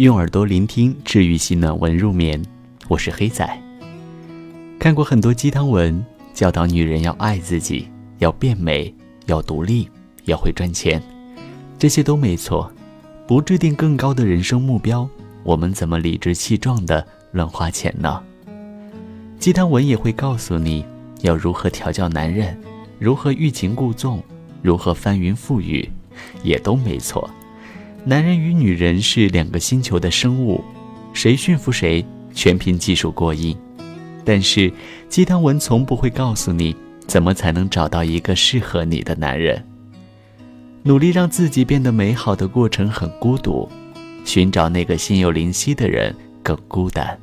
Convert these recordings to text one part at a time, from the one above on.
用耳朵聆听治愈系暖文入眠，我是黑仔。看过很多鸡汤文，教导女人要爱自己，要变美，要独立，要会赚钱，这些都没错。不制定更高的人生目标，我们怎么理直气壮的乱花钱呢？鸡汤文也会告诉你要如何调教男人，如何欲擒故纵，如何翻云覆雨，也都没错。男人与女人是两个星球的生物，谁驯服谁，全凭技术过硬。但是鸡汤文从不会告诉你怎么才能找到一个适合你的男人。努力让自己变得美好的过程很孤独，寻找那个心有灵犀的人更孤单。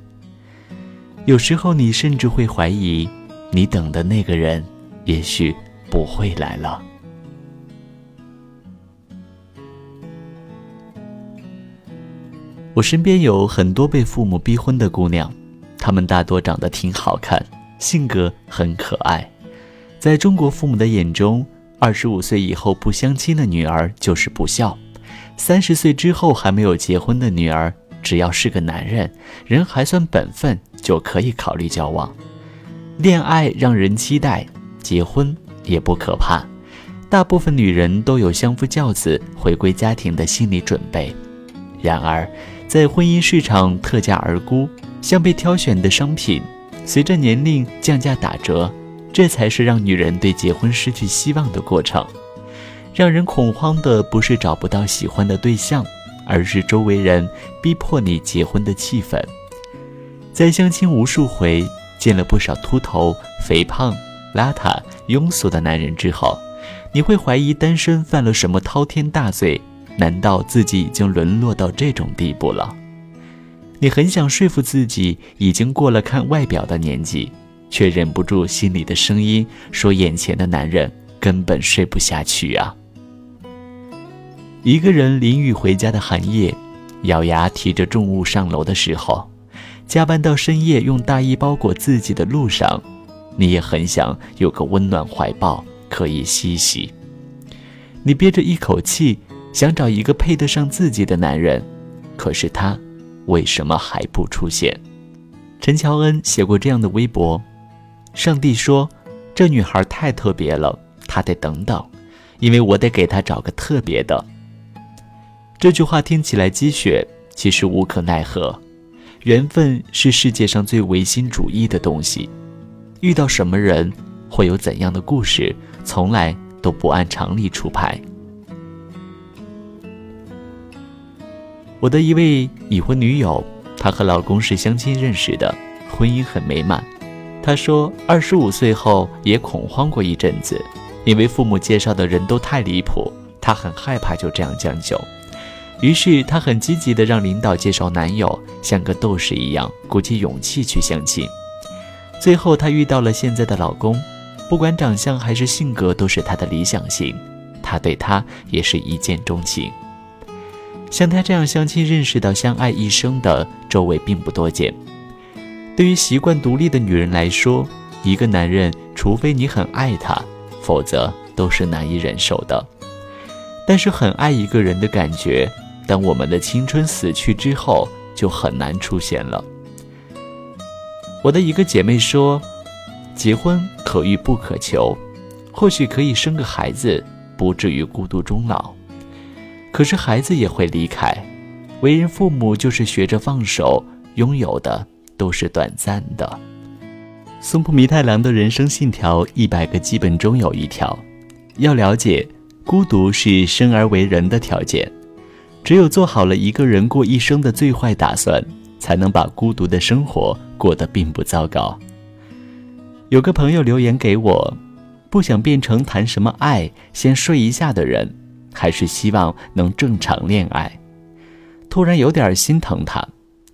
有时候你甚至会怀疑，你等的那个人也许不会来了。我身边有很多被父母逼婚的姑娘，她们大多长得挺好看，性格很可爱。在中国父母的眼中，二十五岁以后不相亲的女儿就是不孝；三十岁之后还没有结婚的女儿，只要是个男人，人还算本分，就可以考虑交往。恋爱让人期待，结婚也不可怕。大部分女人都有相夫教子、回归家庭的心理准备。然而，在婚姻市场特价而沽，像被挑选的商品，随着年龄降价打折，这才是让女人对结婚失去希望的过程。让人恐慌的不是找不到喜欢的对象，而是周围人逼迫你结婚的气氛。在相亲无数回，见了不少秃头、肥胖、邋遢、庸俗的男人之后，你会怀疑单身犯了什么滔天大罪。难道自己已经沦落到这种地步了？你很想说服自己已经过了看外表的年纪，却忍不住心里的声音说：眼前的男人根本睡不下去啊！一个人淋雨回家的寒夜，咬牙提着重物上楼的时候，加班到深夜用大衣包裹自己的路上，你也很想有个温暖怀抱可以嬉戏。你憋着一口气。想找一个配得上自己的男人，可是他为什么还不出现？陈乔恩写过这样的微博：“上帝说，这女孩太特别了，她得等等，因为我得给她找个特别的。”这句话听起来鸡血，其实无可奈何。缘分是世界上最唯心主义的东西，遇到什么人，会有怎样的故事，从来都不按常理出牌。我的一位已婚女友，她和老公是相亲认识的，婚姻很美满。她说，二十五岁后也恐慌过一阵子，因为父母介绍的人都太离谱，她很害怕就这样将就。于是她很积极的让领导介绍男友，像个斗士一样鼓起勇气去相亲。最后她遇到了现在的老公，不管长相还是性格都是她的理想型，她对他也是一见钟情。像他这样相亲认识到相爱一生的，周围并不多见。对于习惯独立的女人来说，一个男人，除非你很爱他，否则都是难以忍受的。但是很爱一个人的感觉，当我们的青春死去之后，就很难出现了。我的一个姐妹说，结婚可遇不可求，或许可以生个孩子，不至于孤独终老。可是孩子也会离开，为人父母就是学着放手，拥有的都是短暂的。松浦弥太郎的人生信条一百个基本中有一条，要了解孤独是生而为人的条件，只有做好了一个人过一生的最坏打算，才能把孤独的生活过得并不糟糕。有个朋友留言给我，不想变成谈什么爱先睡一下的人。还是希望能正常恋爱，突然有点心疼他。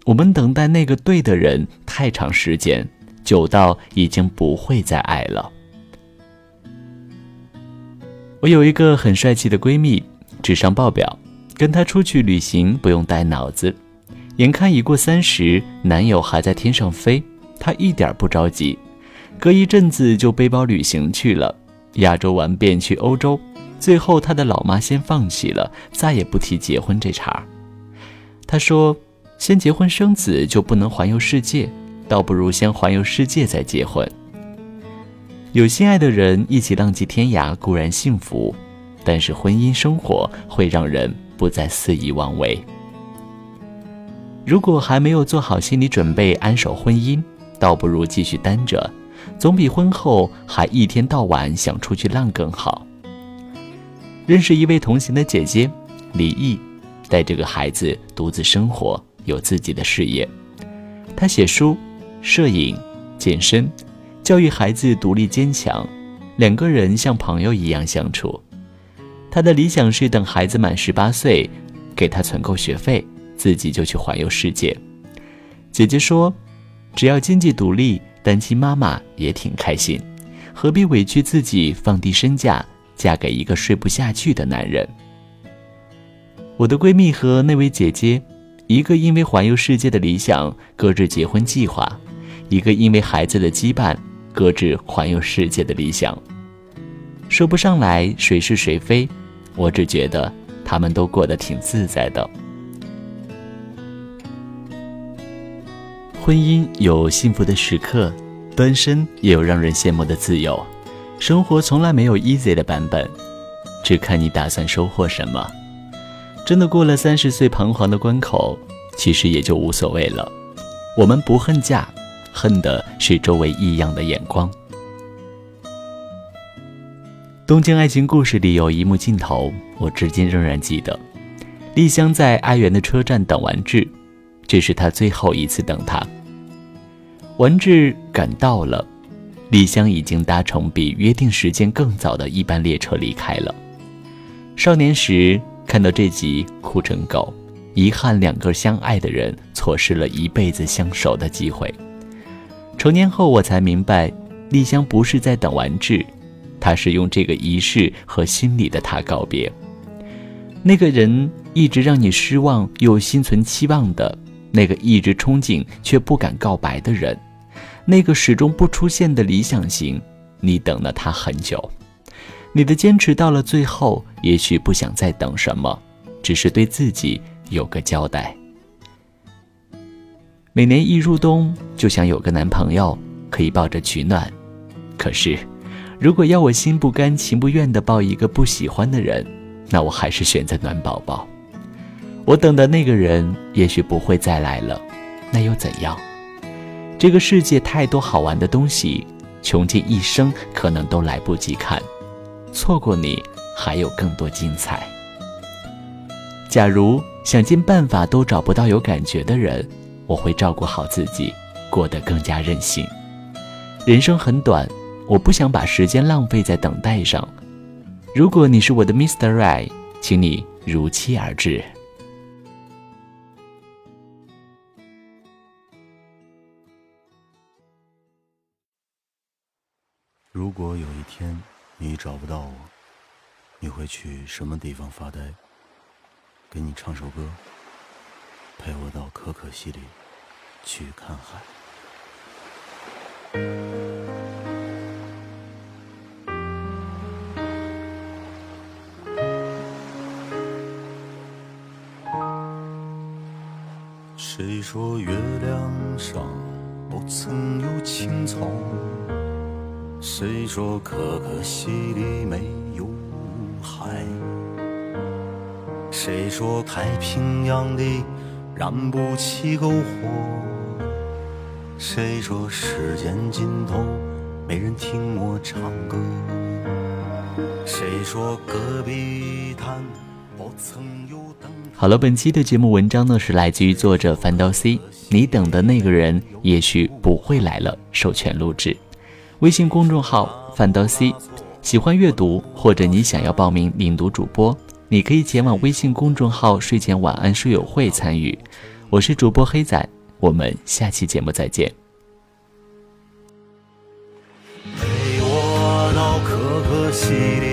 我们等待那个对的人太长时间，久到已经不会再爱了。我有一个很帅气的闺蜜，智商爆表，跟她出去旅行不用带脑子。眼看已过三十，男友还在天上飞，她一点不着急，隔一阵子就背包旅行去了，亚洲玩遍去欧洲。最后，他的老妈先放弃了，再也不提结婚这茬。他说：“先结婚生子就不能环游世界，倒不如先环游世界再结婚。有心爱的人一起浪迹天涯固然幸福，但是婚姻生活会让人不再肆意妄为。如果还没有做好心理准备安守婚姻，倒不如继续单着，总比婚后还一天到晚想出去浪更好。认识一位同行的姐姐，李毅，带着个孩子独自生活，有自己的事业。她写书、摄影、健身。教育孩子独立坚强，两个人像朋友一样相处。他的理想是等孩子满十八岁，给他存够学费，自己就去环游世界。姐姐说：“只要经济独立，单亲妈妈也挺开心，何必委屈自己，放低身价，嫁给一个睡不下去的男人？”我的闺蜜和那位姐姐，一个因为环游世界的理想搁置结婚计划，一个因为孩子的羁绊。搁置环游世界的理想，说不上来谁是谁非，我只觉得他们都过得挺自在的。婚姻有幸福的时刻，单身也有让人羡慕的自由。生活从来没有 easy 的版本，只看你打算收获什么。真的过了三十岁彷徨的关口，其实也就无所谓了。我们不恨嫁。恨的是周围异样的眼光。《东京爱情故事》里有一幕镜头，我至今仍然记得。丽香在哀园的车站等完志，这是她最后一次等他。完志赶到了，丽香已经搭乘比约定时间更早的一班列车离开了。少年时看到这集，哭成狗，遗憾两个相爱的人错失了一辈子相守的机会。成年后，我才明白，丽香不是在等完治，她是用这个仪式和心里的他告别。那个人一直让你失望又心存期望的，那个一直憧憬却不敢告白的人，那个始终不出现的理想型，你等了他很久。你的坚持到了最后，也许不想再等什么，只是对自己有个交代。每年一入冬，就想有个男朋友可以抱着取暖。可是，如果要我心不甘情不愿地抱一个不喜欢的人，那我还是选择暖宝宝。我等的那个人也许不会再来了，那又怎样？这个世界太多好玩的东西，穷尽一生可能都来不及看。错过你，还有更多精彩。假如想尽办法都找不到有感觉的人。我会照顾好自己，过得更加任性。人生很短，我不想把时间浪费在等待上。如果你是我的 Mr. Right，请你如期而至。如果有一天你找不到我，你会去什么地方发呆？给你唱首歌。陪我到可可西里去看海。谁说月亮上不曾有青草？谁说可可西里没有海？谁说太平洋里？燃不起篝火。谁说时间尽头没人听我唱歌？谁说戈壁滩不曾有灯？好了，本期的节目文章呢是来自于作者范道 C。你等的那个人也许不会来了。授权录制，微信公众号范刀 C。喜欢阅读或者你想要报名领读主播。你可以前往微信公众号“睡前晚安书友会”参与。我是主播黑仔，我们下期节目再见。陪我到可可西里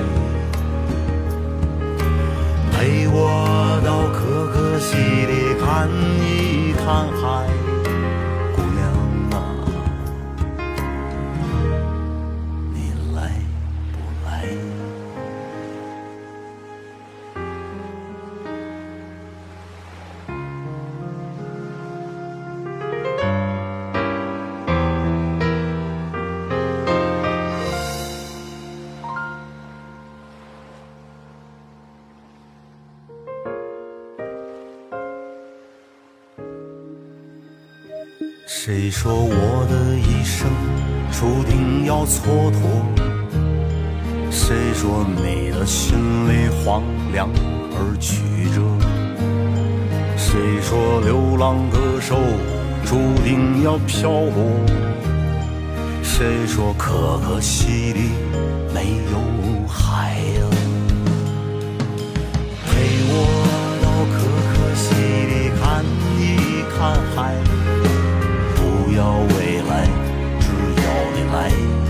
谁说我的一生注定要蹉跎？谁说你的心里荒凉而曲折？谁说流浪歌手注定要漂泊？谁说可可西里没有海呀？陪我到可可西里看一看海。不要未来，只要你来。